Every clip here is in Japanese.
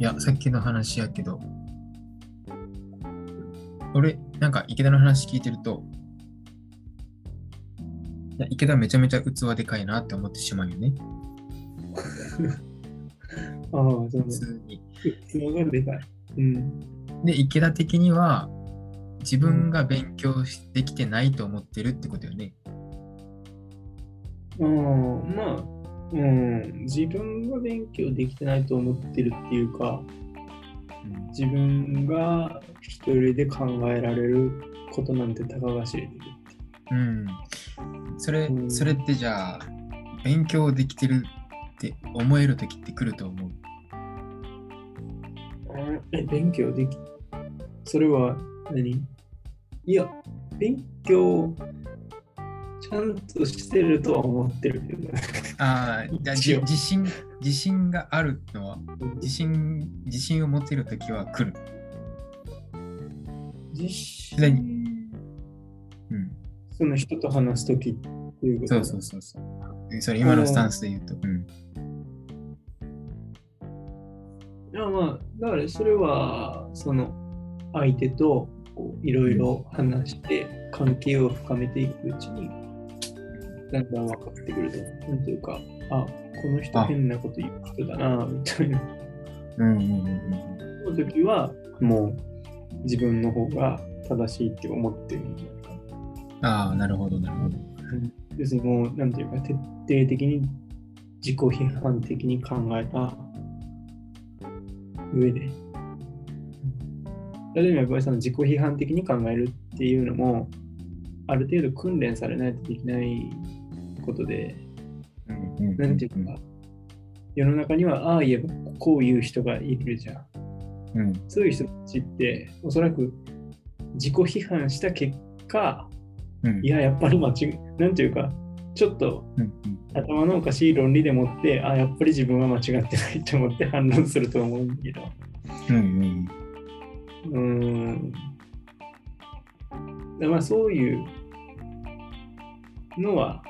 いや、さっきの話やけど、俺、なんか池田の話聞いてると、いや池田めちゃめちゃ器でかいなって思ってしまうよね。ああ、そう普通に。器がでかい。うん。で、池田的には、自分が勉強できてないと思ってるってことよね。ああ、まあ、うん、自分が勉強できてないと思ってるっていうか、うん自分が一人で考えられることなんてたかが知れてる。うん。それう、んそれってじゃあ、勉強できてるって思える時って来ると思う？え、勉強でき、それは何？いや、勉強、ちゃんとしてるとは思ってるけど。ああ、自信、自信があるのは、自信、自信を持てる時は来る。実何際うん。その人と話すときっていうこと？そうそうそうそう。えそれ今のスタンスで言うと。うん。いやまあ、だからそれは、その相手とこういろいろ話して、関係を深めていくうちに、だんだん分かってくると。なんていうか、あ、この人あ変なこと言う人だな、みたいな。うんうんうんうんその時は、もう自分の方が正しいって思ってるんじゃないかな。ああ、なるほど、なるほど。要するにもう、なんていうか、徹底的に自己批判的に考えた上で、例えばやっぱりその自己批判的に考えるっていうのも、ある程度訓練されないとできないことで、うんうんなんていうか、世の中にはああ言えばこういう人がいるじゃん。うん。そういう人たちって、おそらく自己批判した結果、うん。いや、やっぱり間違い、なんていうか、ちょっと。頭のおかしい論理でもって、あ、やっぱり自分は間違ってないと思って反論すると思うんだけど。うんうん。うーん。でまあそういうのは、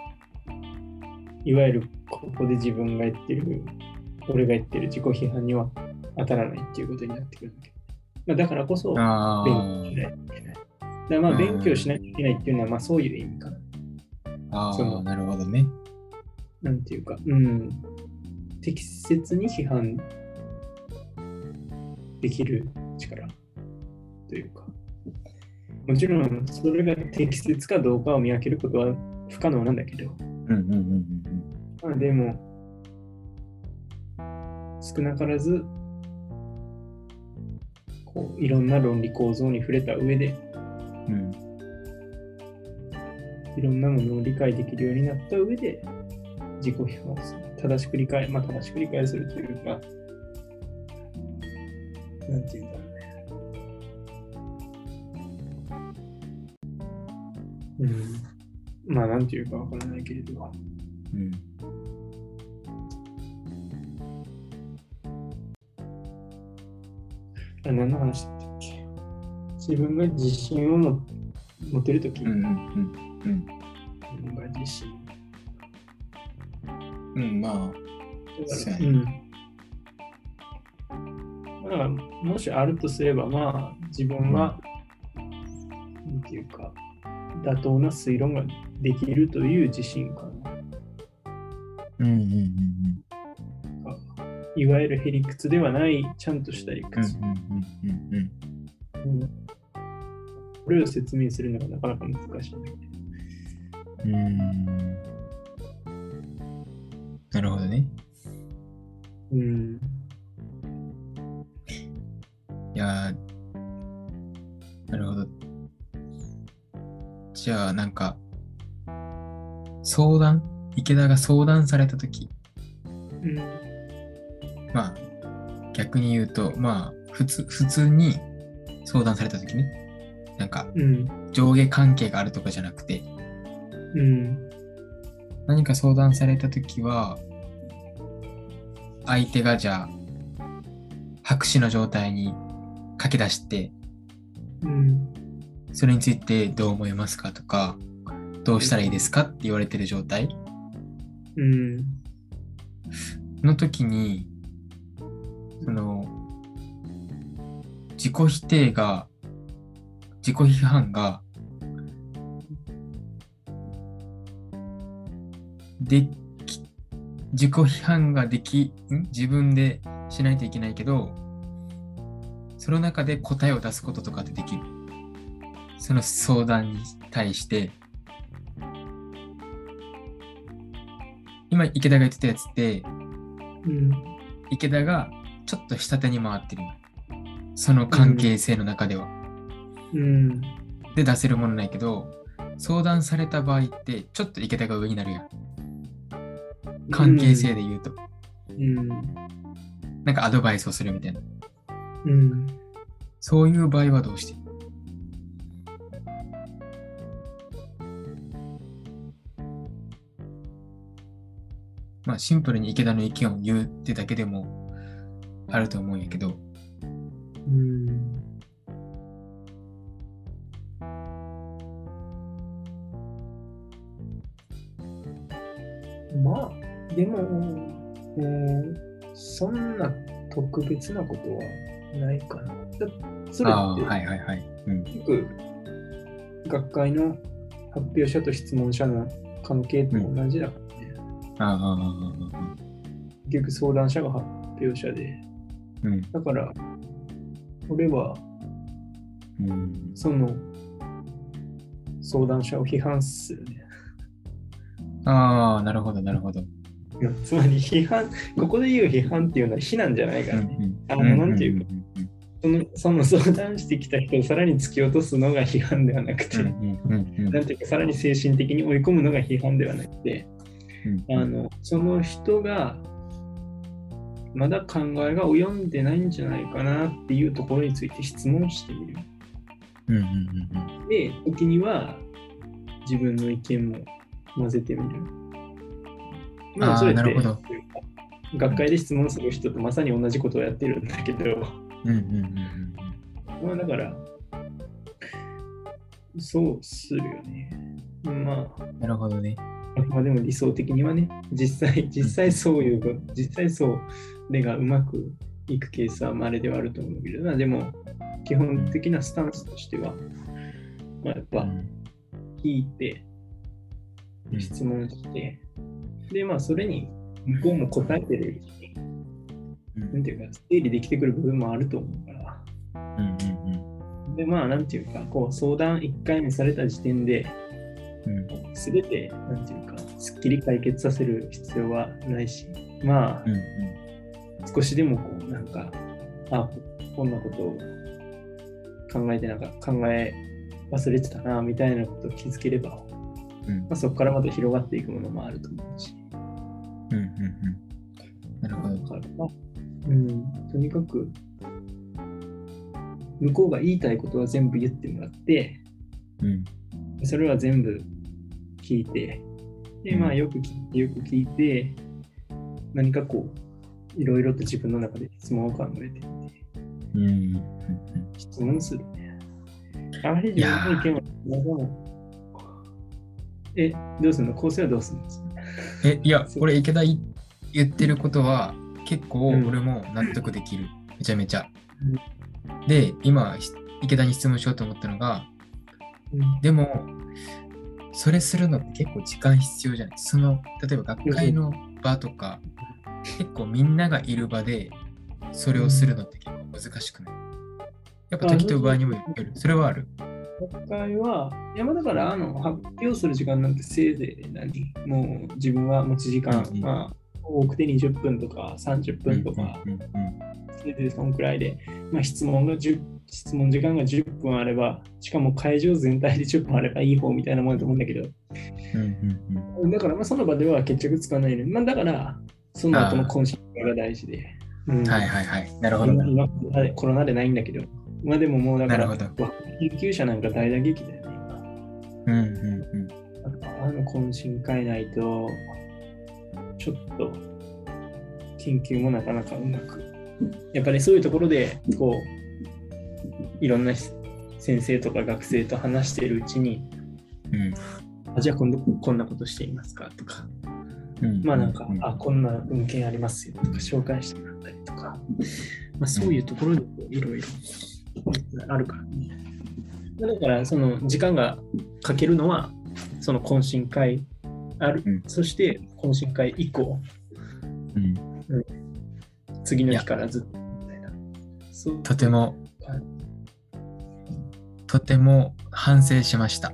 いわゆるここで自分が言ってる、俺が言ってる自己批判には当たらないっていうことになってくるわけ。まあ、だからこそ、あ勉強しないといけない。だまあうん勉強しなきゃいけないっていうのは、まあそういう意味かな。あ。あ、なるほどね。なんていうか、うん、適切に批判できる力というか、もちろんそれが適切かどうかを見分けることは不可能なんだけど、うんうんうんうんまあ、でも、少なからず、こういろんな論理構造に触れた上で、うん。うん。いろんなものを理解できるようになった上で、自己批判をする。正しく理解、まあ正しく理解するというか、なんていうんだろうね。うん。まあなんていうかわからないけれど、うん。あ何の話だったっけ？自分が自信をも持てるとき、うんうんうん自分が自信。うん。うん、まあ、だから、そうん。だから、もしあるとすれば、まあ、自分は、なんていうか、妥当な推論ができるという自信かな。うんうんうんいわゆるへりくつではない、ちゃんとした理うん。屈。うん。うんうんうん。うんこれを説明するのがなかなか難しいんだけど。うん。なるほどね。うん。いやーじゃあ、なんか、相談？池田が相談されたとき、うん。まあ、逆に言うと、まあ、普通、普通に相談されたときね、なんか、うん。上下関係があるとかじゃなくて、うん。何か相談されたときは、相手がじゃあ、白紙の状態に書き出して、うん。それについてどう思いますかとか、どうしたらいいですかって言われてる状態うん。の時に、その、自己否定が、自己批判が、でき、自己批判ができ、ん？自分でしないといけないけど、その中で答えを出すこととかってできる。その相談に対して、今池田が言ってたやつって、うん。池田がちょっと下手に回ってるよ。その関係性の中では。うん。で出せるものないけど、相談された場合って、ちょっと池田が上になるやん。関係性で言うと。うん。なんかアドバイスをするみたいな。うん。そういう場合はどうしてまあシンプルに池田の意見を言うってだけでもあると思うんやけど、うん。まあ、でも、えーそんな特別なことはないかな。だそれって、はいはいはい。うん。よく学会の発表者と質問者の関係と同じだか結局相談者が発表者で。うん。だから、俺はうん。その相談者を批判するね。ああ、なるほど、なるほど。つまり批判、ここで言う批判っていうのは非難じゃないからね。あのなんていうかそのその相談してきた人をさらに突き落とすのが批判ではなくて、うんうんうんうんなんていうかさらに精神的に追い込むのが批判ではなくて、うんあのその人がまだ考えが及んでないんじゃないかなっていうところについて質問してみる。うんうんうんで、時には自分の意見も混ぜてみる。まあそれって学会で質問する人とまさに同じことをやってるんだけど、うんうんうんうんまあだから、そうするよね。まあ、うんなるほどね。まあでも理想的にはね、実際、実際そういう、実際そう、例がうまくいくケースは稀ではあると思うけど、まあでも、基本的なスタンスとしては、まあやっぱうん。聞いて、うん質問して、で、まあそれに向こうも答えてるし、うん。なんていうか、整理できてくる部分もあると思うから、うんうんで、まあなんていうか、こう相談1回目された時点で、うん。すべて、なんていうか、すっきり解決させる必要はないし、まあ、うんうん少しでもこう、なんか、あ、こんなことを考えてなんか、考え忘れてたな、みたいなことを気づければ、うん。まあ、そこからまた広がっていくものもあると思うし、うんうんうん。なるほど。だ。かうん、とにかく、向こうが言いたいことは全部言ってもらって、うん。それは全部聞いて、で、まあ、よく聞いて、よく聞いて、何かこう、いろいろと自分の中で質問を考えてみて、うんう。んうん。質問するね。あまり自分の意見は、え、どうするの？構成はどうするんですかえ、いや、俺、池田い言ってることは、結構うん。俺も納得できる。めちゃめちゃ。で、今、ひ池田に質問しようと思ったのが、うん。でも、それするのって結構時間必要じゃない？その、例えば学会の場とか、結構みんながいる場で、それをするのって結構難しくない？やっぱ時と場合にもよる。それはある？今回は、いやまあだからあの発表する時間なんてせいぜい何もう自分は持ち時間、まあ多くて20分とか30分とか、うんうんせいぜいそのくらいで、まあ、質問が10質問時間が10分あれば、しかも会場全体で10分あればいい方みたいなもんだと思うんだけど、うんうんうん。だからまあその場では決着つかないの。に、まあ、だからその後の懇親会が大事で。うん。はいはいはい。なるほど。今今コロナでないんだけど、まあでももうだから、研究者なんか大打撃だよね、今。うんうんあの懇親会ないと、ちょっと研究もなかなかうまく。やっぱりそういうところで、こう、いろんな先生とか学生と話しているうちに、うん。うんあじゃあ今度こんなことしていますかとか、うんまあなんか、うんあ、こんな文献ありますよとか紹介してもらったりとか、まあそういうところでこういろいろあるからね。だから、その時間がかけるのは、その懇親会ある、うん。そして懇親会以降、うん、次の日からずっと。みたいな。とてもはい、とても反省しました。